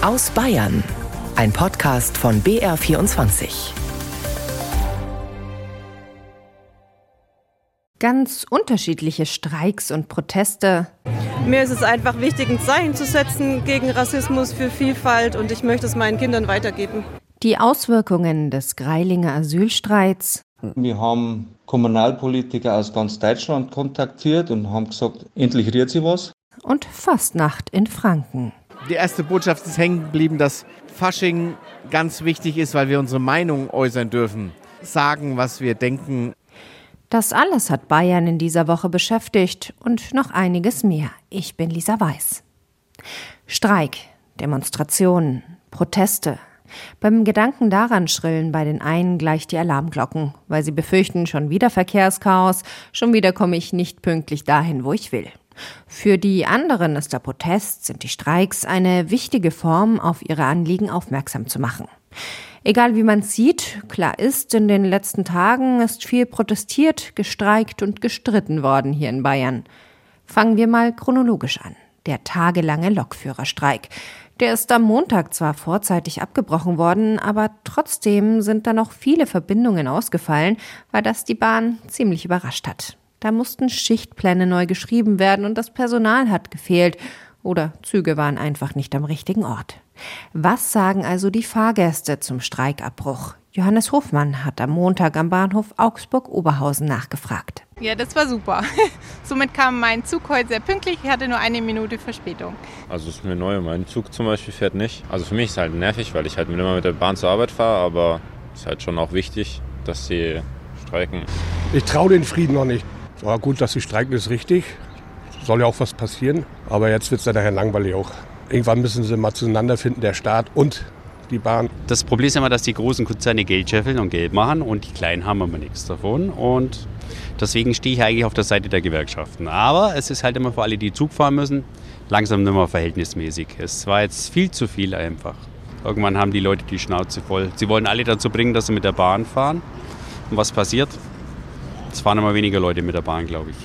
Aus Bayern. Ein Podcast von BR24. Ganz unterschiedliche Streiks und Proteste. Mir ist es einfach wichtig, ein Zeichen zu setzen gegen Rassismus, für Vielfalt und ich möchte es meinen Kindern weitergeben. Die Auswirkungen des Greilinger Asylstreits. Wir haben Kommunalpolitiker aus ganz Deutschland kontaktiert und haben gesagt, endlich rührt sie was. Und Fastnacht in Franken. Die erste Botschaft ist hängen geblieben, dass Fasching ganz wichtig ist, weil wir unsere Meinung äußern dürfen. Sagen, was wir denken. Das alles hat Bayern in dieser Woche beschäftigt und noch einiges mehr. Ich bin Lisa Weiß. Streik, Demonstrationen, Proteste. Beim Gedanken daran schrillen bei den einen gleich die Alarmglocken, weil sie befürchten, schon wieder Verkehrschaos, schon wieder komme ich nicht pünktlich dahin, wo ich will. Für die anderen ist der Protest, sind die Streiks eine wichtige Form, auf ihre Anliegen aufmerksam zu machen. Egal wie man sieht, klar ist, in den letzten Tagen ist viel protestiert, gestreikt und gestritten worden hier in Bayern. Fangen wir mal chronologisch an. Der tagelange Lokführerstreik. Der ist am Montag zwar vorzeitig abgebrochen worden, aber trotzdem sind da noch viele Verbindungen ausgefallen, weil das die Bahn ziemlich überrascht hat. Da mussten Schichtpläne neu geschrieben werden und das Personal hat gefehlt oder Züge waren einfach nicht am richtigen Ort. Was sagen also die Fahrgäste zum Streikabbruch? Johannes Hofmann hat am Montag am Bahnhof Augsburg-Oberhausen nachgefragt. Ja, das war super. Somit kam mein Zug heute sehr pünktlich. Ich hatte nur eine Minute Verspätung. Also es ist mir neu. Mein Zug zum Beispiel fährt nicht. Also für mich ist es halt nervig, weil ich halt immer mit der Bahn zur Arbeit fahre. Aber es ist halt schon auch wichtig, dass sie streiken. Ich traue den Frieden noch nicht. War gut, dass sie streiken, ist richtig. Soll ja auch was passieren. Aber jetzt wird es ja nachher langweilig auch. Irgendwann müssen sie mal zueinander finden, der Staat und die Bahn. Das Problem ist immer, dass die großen Konzerne Geld scheffeln und Geld machen und die kleinen haben immer nichts davon. Und deswegen stehe ich eigentlich auf der Seite der Gewerkschaften. Aber es ist halt immer für alle, die Zug fahren müssen, langsam nicht mehr verhältnismäßig. Es war jetzt viel zu viel einfach. Irgendwann haben die Leute die Schnauze voll. Sie wollen alle dazu bringen, dass sie mit der Bahn fahren. Und was passiert? Es fahren immer weniger Leute mit der Bahn, glaube ich.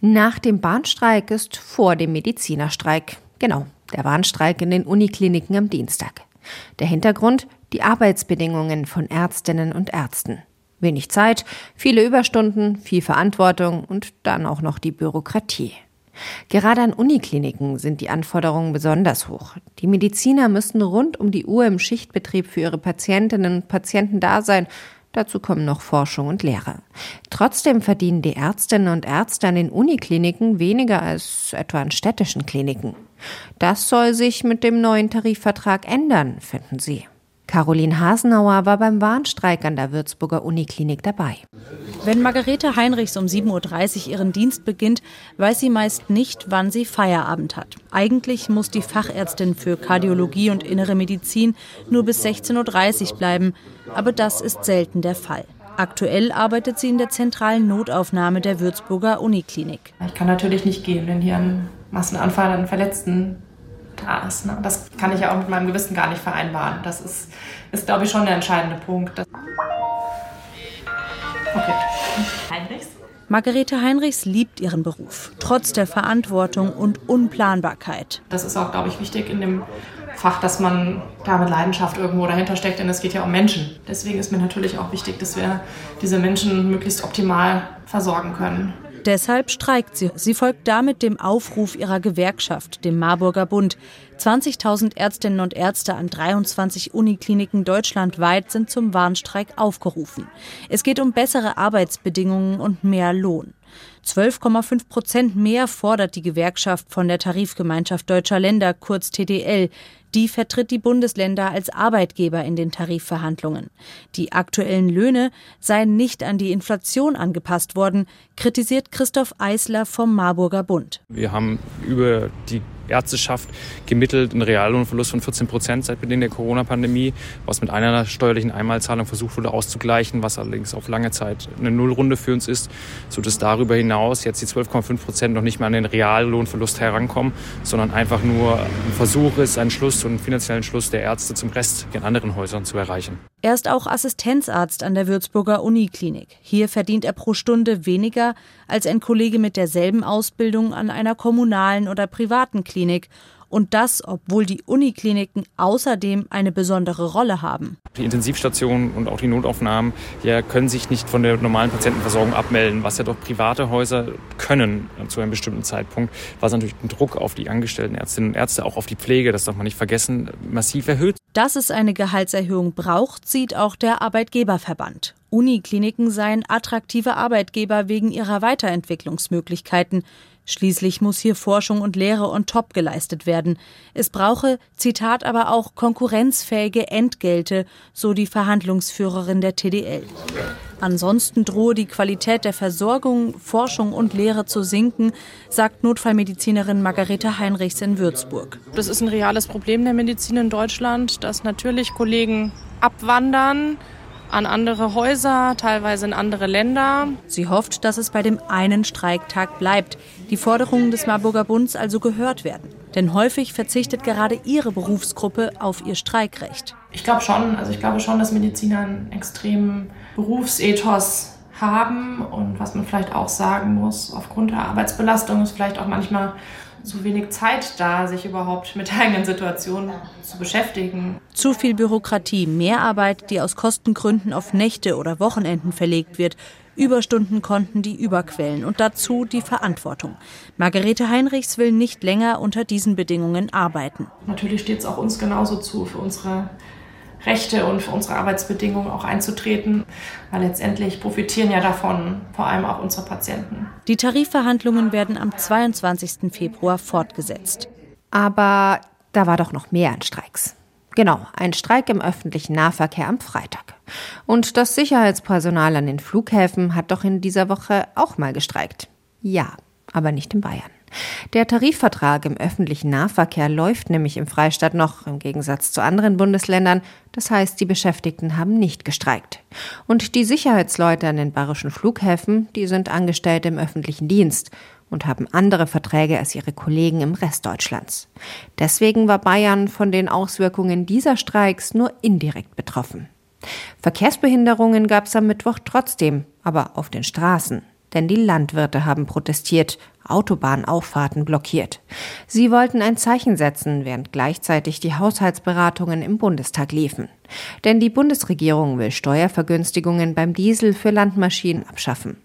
Nach dem Bahnstreik ist vor dem Medizinerstreik. Genau, der Warnstreik in den Unikliniken am Dienstag. Der Hintergrund die Arbeitsbedingungen von Ärztinnen und Ärzten. Wenig Zeit, viele Überstunden, viel Verantwortung und dann auch noch die Bürokratie. Gerade an Unikliniken sind die Anforderungen besonders hoch. Die Mediziner müssen rund um die Uhr im Schichtbetrieb für ihre Patientinnen und Patienten da sein, Dazu kommen noch Forschung und Lehre. Trotzdem verdienen die Ärztinnen und Ärzte an den Unikliniken weniger als etwa an städtischen Kliniken. Das soll sich mit dem neuen Tarifvertrag ändern, finden sie. Caroline Hasenauer war beim Warnstreik an der Würzburger Uniklinik dabei. Wenn Margarete Heinrichs um 7.30 Uhr ihren Dienst beginnt, weiß sie meist nicht, wann sie Feierabend hat. Eigentlich muss die Fachärztin für Kardiologie und innere Medizin nur bis 16.30 Uhr bleiben, aber das ist selten der Fall. Aktuell arbeitet sie in der zentralen Notaufnahme der Würzburger Uniklinik. Ich kann natürlich nicht gehen, wenn hier ein Massenanfall an Verletzten da ist. Ne? Das kann ich ja auch mit meinem Gewissen gar nicht vereinbaren. Das ist, ist glaube ich, schon der entscheidende Punkt. Okay. Heinrichs? Margarete Heinrichs liebt ihren Beruf, trotz der Verantwortung und Unplanbarkeit. Das ist auch, glaube ich, wichtig in dem Fach, dass man da mit Leidenschaft irgendwo dahinter steckt, denn es geht ja um Menschen. Deswegen ist mir natürlich auch wichtig, dass wir diese Menschen möglichst optimal versorgen können. Deshalb streikt sie. Sie folgt damit dem Aufruf ihrer Gewerkschaft, dem Marburger Bund. 20.000 Ärztinnen und Ärzte an 23 Unikliniken deutschlandweit sind zum Warnstreik aufgerufen. Es geht um bessere Arbeitsbedingungen und mehr Lohn. 12,5 Prozent mehr fordert die Gewerkschaft von der Tarifgemeinschaft Deutscher Länder, kurz TDL. Die vertritt die Bundesländer als Arbeitgeber in den Tarifverhandlungen. Die aktuellen Löhne seien nicht an die Inflation angepasst worden, kritisiert Christoph Eisler vom Marburger Bund. Wir haben über die Ärzteschaft gemittelt einen Reallohnverlust von 14 Prozent seit Beginn der Corona-Pandemie, was mit einer steuerlichen Einmalzahlung versucht wurde auszugleichen, was allerdings auf lange Zeit eine Nullrunde für uns ist, sodass darüber hinaus jetzt die 12,5 Prozent noch nicht mehr an den Reallohnverlust herankommen, sondern einfach nur ein Versuch ist, einen Schluss einen finanziellen Schluss der Ärzte zum Rest in anderen Häusern zu erreichen. Er ist auch Assistenzarzt an der Würzburger Uniklinik. Hier verdient er pro Stunde weniger als ein Kollege mit derselben Ausbildung an einer kommunalen oder privaten Klinik Und das, obwohl die Unikliniken außerdem eine besondere Rolle haben. Die Intensivstationen und auch die Notaufnahmen ja, können sich nicht von der normalen Patientenversorgung abmelden, was ja doch private Häuser können zu einem bestimmten Zeitpunkt, was natürlich den Druck auf die angestellten Ärztinnen und Ärzte, auch auf die Pflege, das darf man nicht vergessen, massiv erhöht. Dass es eine Gehaltserhöhung braucht, sieht auch der Arbeitgeberverband. Unikliniken seien attraktive Arbeitgeber wegen ihrer Weiterentwicklungsmöglichkeiten. Schließlich muss hier Forschung und Lehre on top geleistet werden. Es brauche, Zitat aber auch konkurrenzfähige Entgelte, so die Verhandlungsführerin der TDL. Ansonsten drohe die Qualität der Versorgung, Forschung und Lehre zu sinken, sagt Notfallmedizinerin Margarete Heinrichs in Würzburg. Das ist ein reales Problem der Medizin in Deutschland, dass natürlich Kollegen abwandern, an andere Häuser, teilweise in andere Länder. Sie hofft, dass es bei dem einen Streiktag bleibt, die Forderungen des Marburger Bunds also gehört werden. Denn häufig verzichtet gerade ihre Berufsgruppe auf ihr Streikrecht. Ich glaube schon, also ich glaube schon, dass Mediziner einen extremen Berufsethos haben und was man vielleicht auch sagen muss, aufgrund der Arbeitsbelastung ist vielleicht auch manchmal zu wenig Zeit da, sich überhaupt mit der eigenen Situation zu beschäftigen. Zu viel Bürokratie, Mehrarbeit, die aus Kostengründen auf Nächte oder Wochenenden verlegt wird, Überstundenkonten, die überquellen und dazu die Verantwortung. Margarete Heinrichs will nicht länger unter diesen Bedingungen arbeiten. Natürlich steht es auch uns genauso zu, für unsere Rechte und für unsere Arbeitsbedingungen auch einzutreten, weil letztendlich profitieren ja davon vor allem auch unsere Patienten. Die Tarifverhandlungen werden am 22. Februar fortgesetzt. Aber da war doch noch mehr an Streiks. Genau, ein Streik im öffentlichen Nahverkehr am Freitag. Und das Sicherheitspersonal an den Flughäfen hat doch in dieser Woche auch mal gestreikt. Ja, aber nicht in Bayern. Der Tarifvertrag im öffentlichen Nahverkehr läuft nämlich im Freistaat noch, im Gegensatz zu anderen Bundesländern. Das heißt, die Beschäftigten haben nicht gestreikt. Und die Sicherheitsleute an den bayerischen Flughäfen, die sind Angestellte im öffentlichen Dienst und haben andere Verträge als ihre Kollegen im Rest Deutschlands. Deswegen war Bayern von den Auswirkungen dieser Streiks nur indirekt betroffen. Verkehrsbehinderungen gab es am Mittwoch trotzdem, aber auf den Straßen. Denn die Landwirte haben protestiert, Autobahnauffahrten blockiert. Sie wollten ein Zeichen setzen, während gleichzeitig die Haushaltsberatungen im Bundestag liefen. Denn die Bundesregierung will Steuervergünstigungen beim Diesel für Landmaschinen abschaffen.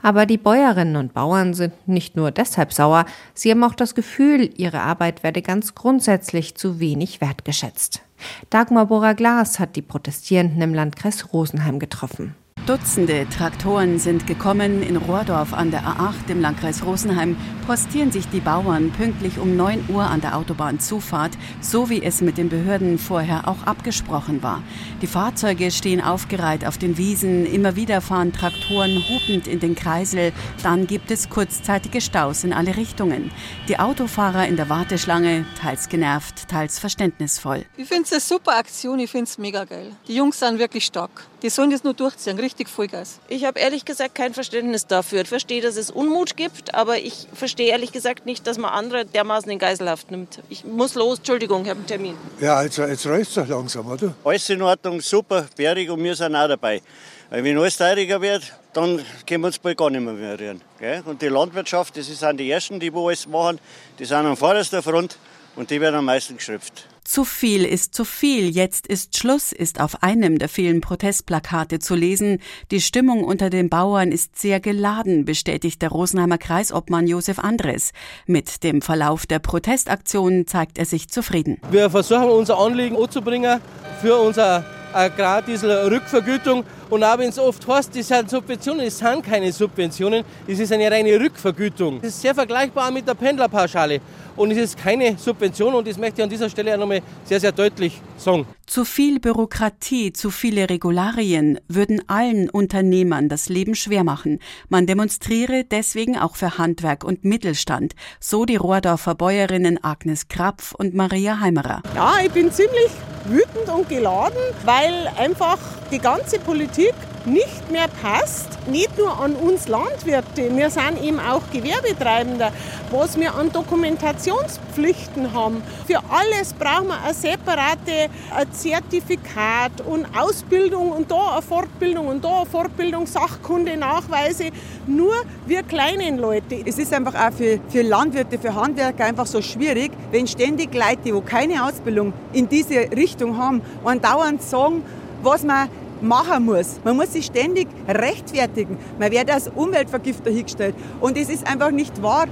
Aber die Bäuerinnen und Bauern sind nicht nur deshalb sauer, sie haben auch das Gefühl, ihre Arbeit werde ganz grundsätzlich zu wenig wertgeschätzt. Dagmar Bora-Glas hat die Protestierenden im Landkreis Rosenheim getroffen. Dutzende Traktoren sind gekommen. In Rohrdorf an der A8 im Landkreis Rosenheim postieren sich die Bauern pünktlich um 9 Uhr an der Autobahnzufahrt, so wie es mit den Behörden vorher auch abgesprochen war. Die Fahrzeuge stehen aufgereiht auf den Wiesen. Immer wieder fahren Traktoren hupend in den Kreisel. Dann gibt es kurzzeitige Staus in alle Richtungen. Die Autofahrer in der Warteschlange, teils genervt, teils verständnisvoll. Ich finde es eine super Aktion. Ich finde es mega geil. Die Jungs sind wirklich stark. Die sollen das nur durchziehen, richtig Vollgas. Ich habe ehrlich gesagt kein Verständnis dafür. Ich verstehe, dass es Unmut gibt, aber ich verstehe ehrlich gesagt nicht, dass man andere dermaßen in Geiselhaft nimmt. Ich muss los, Entschuldigung, ich habe einen Termin. Ja, also jetzt reißt es doch langsam, oder? Alles in Ordnung, super, bärig und wir sind auch dabei. Weil wenn alles teurer wird, dann können wir uns bald gar nicht mehr, mehr rühren. Gell? Und die Landwirtschaft, das sind die Ersten, die alles machen, die sind an vorderster Front und die werden am meisten geschrifft. Zu viel ist zu viel, jetzt ist Schluss, ist auf einem der vielen Protestplakate zu lesen. Die Stimmung unter den Bauern ist sehr geladen, bestätigt der Rosenheimer Kreisobmann Josef Andres. Mit dem Verlauf der Protestaktion zeigt er sich zufrieden. Wir versuchen unser Anliegen anzubringen für unser Agrardiesel-Rückvergütung. Und auch wenn es oft heißt, das sind Subventionen, es sind keine Subventionen, es ist eine reine Rückvergütung. Das ist sehr vergleichbar mit der Pendlerpauschale. Und es ist keine Subvention und das möchte ich an dieser Stelle auch nochmal sehr, sehr deutlich sagen. Zu viel Bürokratie, zu viele Regularien würden allen Unternehmern das Leben schwer machen. Man demonstriere deswegen auch für Handwerk und Mittelstand, so die Rohrdorfer Bäuerinnen Agnes Krapf und Maria Heimerer. Ja, ich bin ziemlich wütend und geladen, weil einfach die ganze Politik nicht mehr passt. Nicht nur an uns Landwirte, wir sind eben auch Gewerbetreibende, was wir an Dokumentationspflichten haben. Für alles brauchen wir ein separate ein Zertifikat und Ausbildung und da eine Fortbildung und da eine Fortbildung, Sachkunde, Nachweise. Nur wir kleinen Leute. Es ist einfach auch für, für Landwirte, für Handwerker einfach so schwierig, wenn ständig Leute, die keine Ausbildung in diese Richtung haben, und dauernd sagen, was man machen muss. Man muss sich ständig rechtfertigen. Man wird als Umweltvergifter hingestellt. Und es ist einfach nicht wahr.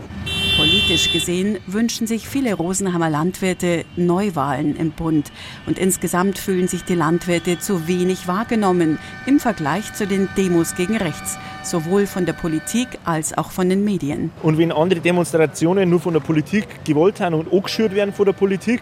Politisch gesehen wünschen sich viele Rosenheimer Landwirte Neuwahlen im Bund. Und insgesamt fühlen sich die Landwirte zu wenig wahrgenommen im Vergleich zu den Demos gegen rechts. Sowohl von der Politik als auch von den Medien. Und wenn andere Demonstrationen nur von der Politik gewollt haben und angeschürt werden von der Politik,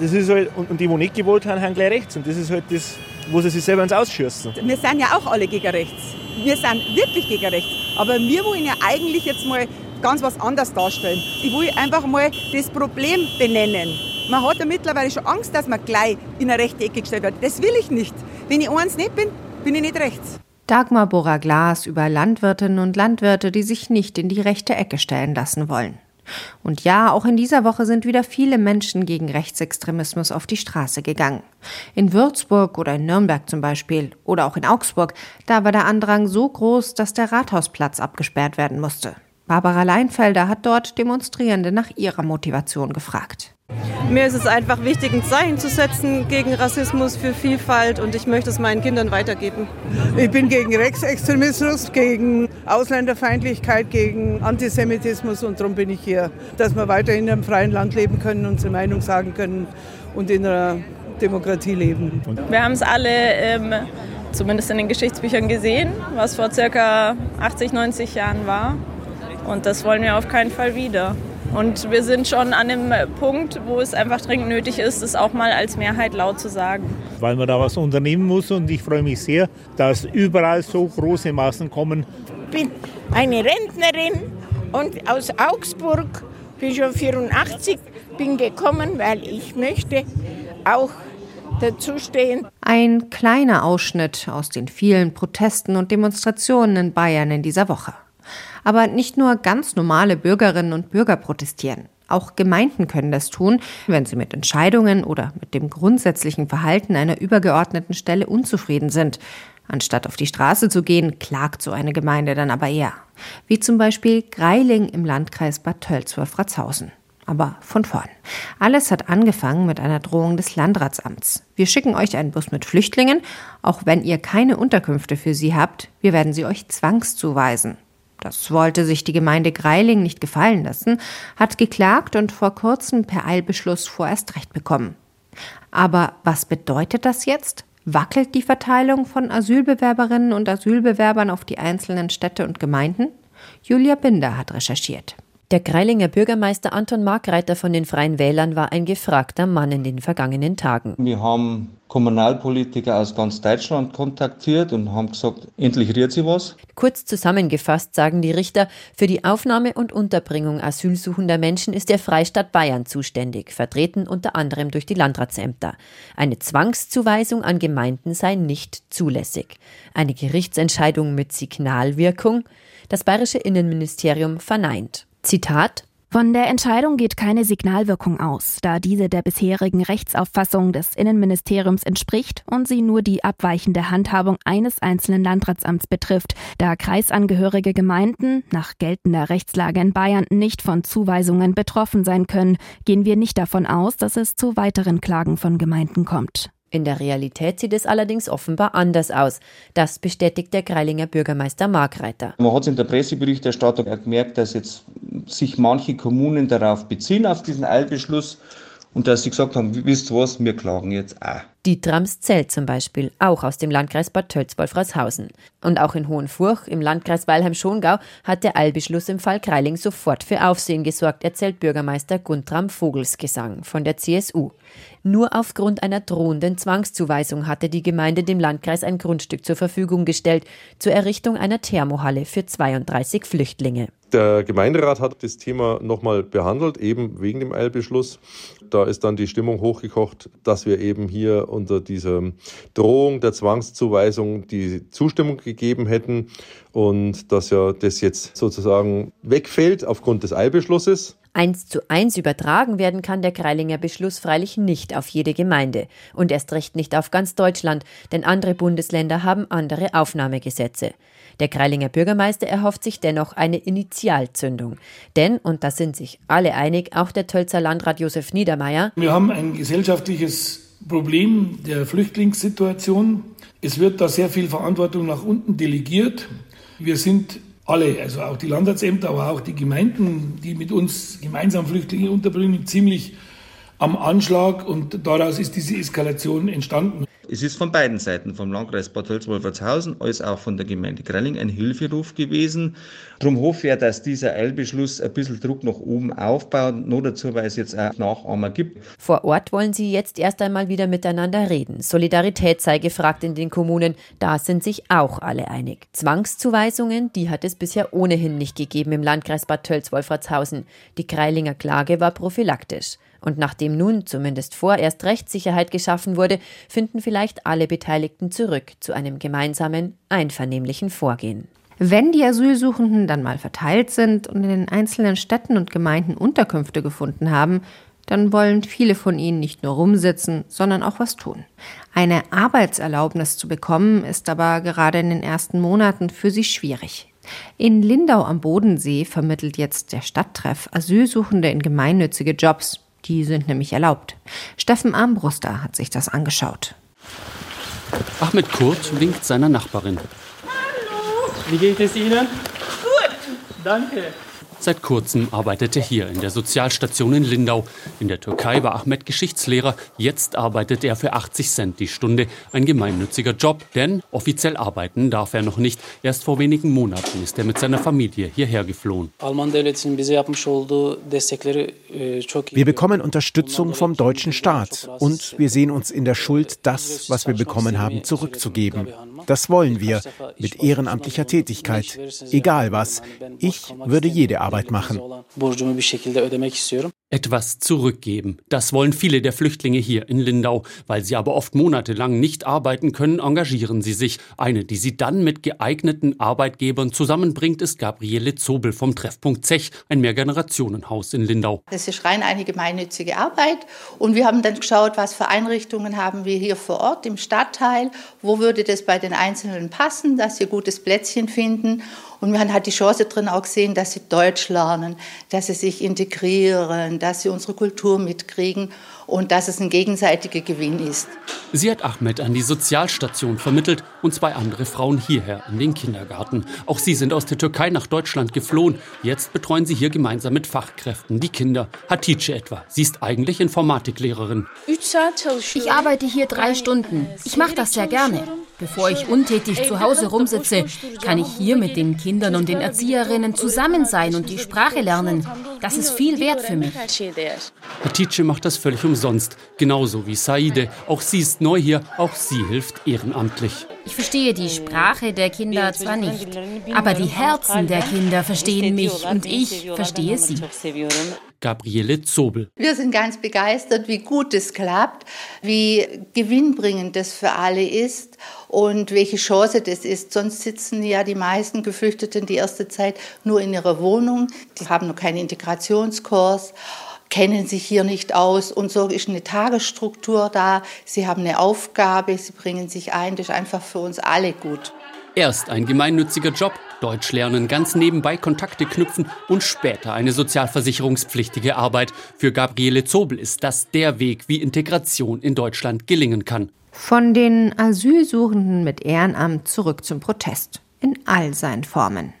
das ist halt, und die, die nicht gewollt haben, haben gleich rechts. Und das ist halt das, wo sie sich selber ins Ausschießen. Wir sind ja auch alle gegen rechts. Wir sind wirklich gegen rechts. Aber wir wollen ja eigentlich jetzt mal ganz was anderes darstellen. Ich will einfach mal das Problem benennen. Man hat ja mittlerweile schon Angst, dass man gleich in eine rechte Ecke gestellt wird. Das will ich nicht. Wenn ich eins nicht bin, bin ich nicht rechts. Dagmar Bohrer-Glas über Landwirtinnen und Landwirte, die sich nicht in die rechte Ecke stellen lassen wollen. Und ja, auch in dieser Woche sind wieder viele Menschen gegen Rechtsextremismus auf die Straße gegangen. In Würzburg oder in Nürnberg zum Beispiel oder auch in Augsburg, da war der Andrang so groß, dass der Rathausplatz abgesperrt werden musste. Barbara Leinfelder hat dort Demonstrierende nach ihrer Motivation gefragt. Mir ist es einfach wichtig, ein Zeichen zu setzen gegen Rassismus, für Vielfalt und ich möchte es meinen Kindern weitergeben. Ich bin gegen Rechtsextremismus, gegen Ausländerfeindlichkeit, gegen Antisemitismus und darum bin ich hier, dass wir weiterhin in einem freien Land leben können, unsere Meinung sagen können und in einer Demokratie leben. Wir haben es alle, ähm, zumindest in den Geschichtsbüchern gesehen, was vor circa 80, 90 Jahren war. Und das wollen wir auf keinen Fall wieder. Und wir sind schon an dem Punkt, wo es einfach dringend nötig ist, es auch mal als Mehrheit laut zu sagen. Weil man da was unternehmen muss und ich freue mich sehr, dass überall so große Massen kommen. Ich bin eine Rentnerin und aus Augsburg, bin schon 84, bin gekommen, weil ich möchte auch dazustehen. Ein kleiner Ausschnitt aus den vielen Protesten und Demonstrationen in Bayern in dieser Woche. Aber nicht nur ganz normale Bürgerinnen und Bürger protestieren. Auch Gemeinden können das tun, wenn sie mit Entscheidungen oder mit dem grundsätzlichen Verhalten einer übergeordneten Stelle unzufrieden sind. Anstatt auf die Straße zu gehen, klagt so eine Gemeinde dann aber eher. Wie zum Beispiel Greiling im Landkreis Bad Tölz-Wolfratshausen. Aber von vorn. Alles hat angefangen mit einer Drohung des Landratsamts. Wir schicken euch einen Bus mit Flüchtlingen, auch wenn ihr keine Unterkünfte für sie habt, wir werden sie euch zwangszuweisen. Das wollte sich die Gemeinde Greiling nicht gefallen lassen, hat geklagt und vor kurzem per Eilbeschluss vorerst Recht bekommen. Aber was bedeutet das jetzt? Wackelt die Verteilung von Asylbewerberinnen und Asylbewerbern auf die einzelnen Städte und Gemeinden? Julia Binder hat recherchiert. Der Greilinger Bürgermeister Anton Markreiter von den Freien Wählern war ein gefragter Mann in den vergangenen Tagen. Wir haben Kommunalpolitiker aus ganz Deutschland kontaktiert und haben gesagt, endlich rührt sie was. Kurz zusammengefasst sagen die Richter, für die Aufnahme und Unterbringung asylsuchender Menschen ist der Freistaat Bayern zuständig, vertreten unter anderem durch die Landratsämter. Eine Zwangszuweisung an Gemeinden sei nicht zulässig. Eine Gerichtsentscheidung mit Signalwirkung? Das bayerische Innenministerium verneint. Zitat von der Entscheidung geht keine Signalwirkung aus, da diese der bisherigen Rechtsauffassung des Innenministeriums entspricht und sie nur die abweichende Handhabung eines einzelnen Landratsamts betrifft, da kreisangehörige Gemeinden nach geltender Rechtslage in Bayern nicht von Zuweisungen betroffen sein können, gehen wir nicht davon aus, dass es zu weiteren Klagen von Gemeinden kommt. In der Realität sieht es allerdings offenbar anders aus. Das bestätigt der Greilinger Bürgermeister Markreiter. Man hat in der Presseberichterstattung gemerkt, dass jetzt sich manche Kommunen darauf beziehen, auf diesen Eilbeschluss, und dass sie gesagt haben, wisst was, wir klagen jetzt auch. Die Tramszell zum Beispiel, auch aus dem Landkreis Bad Tölz-Wolfratshausen. Und auch in Hohenfurch im Landkreis Weilheim-Schongau hat der Eilbeschluss im Fall Kreiling sofort für Aufsehen gesorgt, erzählt Bürgermeister Guntram Vogelsgesang von der CSU. Nur aufgrund einer drohenden Zwangszuweisung hatte die Gemeinde dem Landkreis ein Grundstück zur Verfügung gestellt zur Errichtung einer Thermohalle für 32 Flüchtlinge. Der Gemeinderat hat das Thema nochmal behandelt, eben wegen dem Eilbeschluss. Da ist dann die Stimmung hochgekocht, dass wir eben hier unter dieser Drohung der Zwangszuweisung die Zustimmung gegeben hätten und dass ja das jetzt sozusagen wegfällt aufgrund des Eilbeschlusses. Eins zu eins übertragen werden kann der Kreilinger Beschluss freilich nicht auf jede Gemeinde und erst recht nicht auf ganz Deutschland, denn andere Bundesländer haben andere Aufnahmegesetze. Der Kreilinger Bürgermeister erhofft sich dennoch eine Initialzündung. Denn, und da sind sich alle einig, auch der Tölzer Landrat Josef Niedermeyer, wir haben ein gesellschaftliches Problem der Flüchtlingssituation. Es wird da sehr viel Verantwortung nach unten delegiert. Wir sind alle, also auch die Landratsämter, aber auch die Gemeinden, die mit uns gemeinsam Flüchtlinge unterbringen, ziemlich am Anschlag und daraus ist diese Eskalation entstanden. Es ist von beiden Seiten, vom Landkreis Bad Tölz-Wolfertshausen als auch von der Gemeinde Grelling ein Hilferuf gewesen. Darum hoffe ich, dass dieser Eilbeschluss ein bisschen Druck nach oben aufbaut, nur dazu, weil es jetzt auch Nachahmer gibt. Vor Ort wollen sie jetzt erst einmal wieder miteinander reden. Solidarität sei gefragt in den Kommunen. Da sind sich auch alle einig. Zwangszuweisungen, die hat es bisher ohnehin nicht gegeben im Landkreis Bad Tölz-Wolfertshausen. Die Kreilinger Klage war prophylaktisch. Und nachdem nun zumindest vorerst Rechtssicherheit geschaffen wurde, finden vielleicht alle Beteiligten zurück zu einem gemeinsamen, einvernehmlichen Vorgehen. Wenn die Asylsuchenden dann mal verteilt sind und in den einzelnen Städten und Gemeinden Unterkünfte gefunden haben, dann wollen viele von ihnen nicht nur rumsitzen, sondern auch was tun. Eine Arbeitserlaubnis zu bekommen, ist aber gerade in den ersten Monaten für sie schwierig. In Lindau am Bodensee vermittelt jetzt der Stadttreff Asylsuchende in gemeinnützige Jobs. Die sind nämlich erlaubt. Steffen Armbruster hat sich das angeschaut. Ahmed Kurt winkt seiner Nachbarin. Hallo. Wie geht es Ihnen? Gut. Danke. Seit kurzem arbeitet er hier in der Sozialstation in Lindau. In der Türkei war Ahmed Geschichtslehrer. Jetzt arbeitet er für 80 Cent die Stunde. Ein gemeinnütziger Job, denn offiziell arbeiten darf er noch nicht. Erst vor wenigen Monaten ist er mit seiner Familie hierher geflohen. Wir bekommen Unterstützung vom deutschen Staat und wir sehen uns in der Schuld, das, was wir bekommen haben, zurückzugeben. Das wollen wir mit ehrenamtlicher Tätigkeit. Egal was. Ich würde jede Arbeit machen. Etwas zurückgeben. Das wollen viele der Flüchtlinge hier in Lindau. Weil sie aber oft monatelang nicht arbeiten können, engagieren sie sich. Eine, die sie dann mit geeigneten Arbeitgebern zusammenbringt, ist Gabriele Zobel vom Treffpunkt Zech, ein Mehrgenerationenhaus in Lindau. Das ist rein eine gemeinnützige Arbeit. Und wir haben dann geschaut, was für Einrichtungen haben wir hier vor Ort im Stadtteil. Wo würde das bei den Einzelnen passen, dass sie gutes Plätzchen finden. Und man hat die Chance drin auch gesehen, dass sie Deutsch lernen, dass sie sich integrieren, dass sie unsere Kultur mitkriegen und dass es ein gegenseitiger Gewinn ist. Sie hat Ahmed an die Sozialstation vermittelt und zwei andere Frauen hierher in den Kindergarten. Auch sie sind aus der Türkei nach Deutschland geflohen. Jetzt betreuen sie hier gemeinsam mit Fachkräften die Kinder. Hatice etwa. Sie ist eigentlich Informatiklehrerin. Ich arbeite hier drei Stunden. Ich mache das sehr gerne. Bevor ich untätig zu Hause rumsitze, kann ich hier mit den Kindern und den Erzieherinnen zusammen sein und die Sprache lernen. Das ist viel wert für mich. Hatice macht das völlig umsonst, genauso wie Saide. Auch sie ist neu hier, auch sie hilft ehrenamtlich. Ich verstehe die Sprache der Kinder zwar nicht, aber die Herzen der Kinder verstehen mich und ich verstehe sie. Gabriele Zobel. Wir sind ganz begeistert, wie gut es klappt, wie gewinnbringend das für alle ist und welche Chance das ist. Sonst sitzen ja die meisten Geflüchteten die erste Zeit nur in ihrer Wohnung. Die haben noch keinen Integrationskurs kennen sich hier nicht aus und so ist eine Tagesstruktur da. Sie haben eine Aufgabe, sie bringen sich ein, das ist einfach für uns alle gut. Erst ein gemeinnütziger Job, Deutsch lernen, ganz nebenbei Kontakte knüpfen und später eine sozialversicherungspflichtige Arbeit. Für Gabriele Zobel ist das der Weg, wie Integration in Deutschland gelingen kann. Von den Asylsuchenden mit Ehrenamt zurück zum Protest. In all seinen Formen.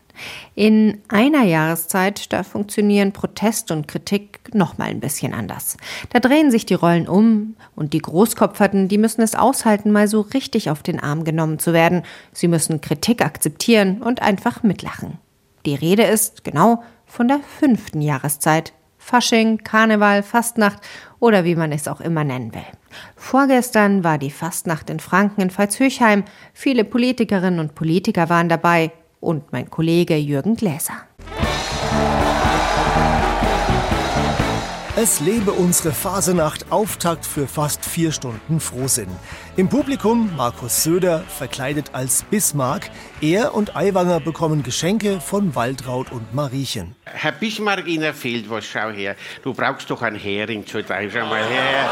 In einer Jahreszeit, da funktionieren Protest und Kritik noch mal ein bisschen anders. Da drehen sich die Rollen um und die Großkopferten, die müssen es aushalten, mal so richtig auf den Arm genommen zu werden. Sie müssen Kritik akzeptieren und einfach mitlachen. Die Rede ist, genau, von der fünften Jahreszeit. Fasching, Karneval, Fastnacht oder wie man es auch immer nennen will. Vorgestern war die Fastnacht in Franken in Pfalzhöchheim. Viele Politikerinnen und Politiker waren dabei, und mein Kollege Jürgen Gläser. Es lebe unsere Phasenacht, Auftakt für fast vier Stunden Frohsinn. Im Publikum Markus Söder, verkleidet als Bismarck. Er und Aiwanger bekommen Geschenke von Waldraut und Mariechen. Herr Bismarck, Ihnen fehlt was, schau her. Du brauchst doch einen Hering, schau mal her.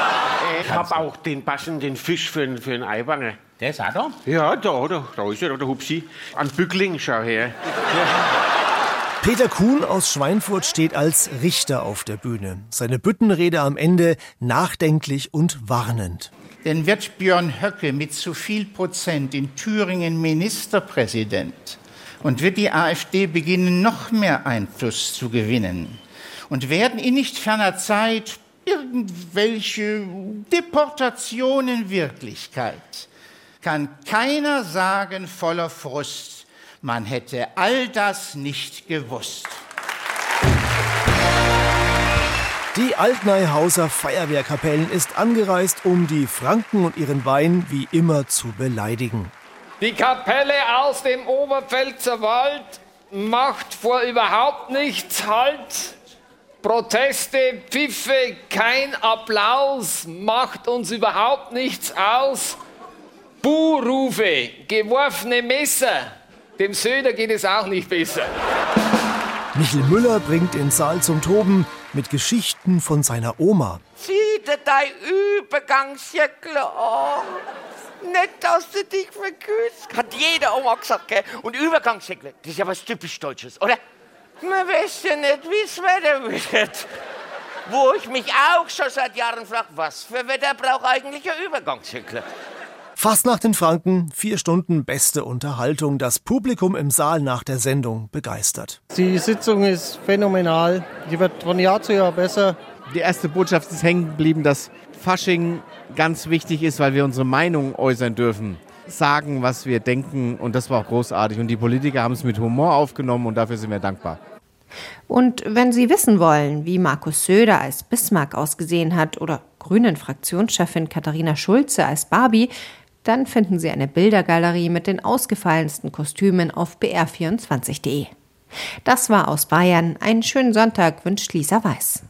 Ich habe auch den passenden Fisch für, für einen Aiwanger. Der ist auch da? Ja, da, da, da ist er, der Hupsi. Ein Bückling, schau her. Peter Kuhn aus Schweinfurt steht als Richter auf der Bühne. Seine Büttenrede am Ende nachdenklich und warnend. Denn wird Björn Höcke mit zu viel Prozent in Thüringen Ministerpräsident und wird die AfD beginnen, noch mehr Einfluss zu gewinnen und werden in nicht ferner Zeit irgendwelche Deportationen Wirklichkeit, kann keiner sagen voller Frust, man hätte all das nicht gewusst. Die Altneihauser Feuerwehrkapellen ist angereist, um die Franken und ihren Wein wie immer zu beleidigen. Die Kapelle aus dem Oberpfälzer Wald macht vor überhaupt nichts Halt. Proteste, Pfiffe, kein Applaus macht uns überhaupt nichts aus. Buhrufe, geworfene Messer, dem Söder geht es auch nicht besser. Michel Müller bringt den Saal zum Toben mit Geschichten von seiner Oma. Sieh dir dein Übergangsjäckle an. Nicht, dass du dich verküsst. Hat jede Oma gesagt, gell? Und Übergangsjäckle, das ist ja was typisch Deutsches, oder? Man weiß ja nicht, wie es Wetter wird. Wo ich mich auch schon seit Jahren frage, was für Wetter braucht eigentlich ein Übergangsjäckle? Fast nach den Franken, vier Stunden beste Unterhaltung, das Publikum im Saal nach der Sendung begeistert. Die Sitzung ist phänomenal, die wird von Jahr zu Jahr besser. Die erste Botschaft ist hängen geblieben, dass Fasching ganz wichtig ist, weil wir unsere Meinung äußern dürfen, sagen, was wir denken und das war auch großartig und die Politiker haben es mit Humor aufgenommen und dafür sind wir dankbar. Und wenn Sie wissen wollen, wie Markus Söder als Bismarck ausgesehen hat oder Grünen Fraktionschefin Katharina Schulze als Barbie, dann finden Sie eine Bildergalerie mit den ausgefallensten Kostümen auf br24.de. Das war aus Bayern. Einen schönen Sonntag wünscht Lisa Weiß.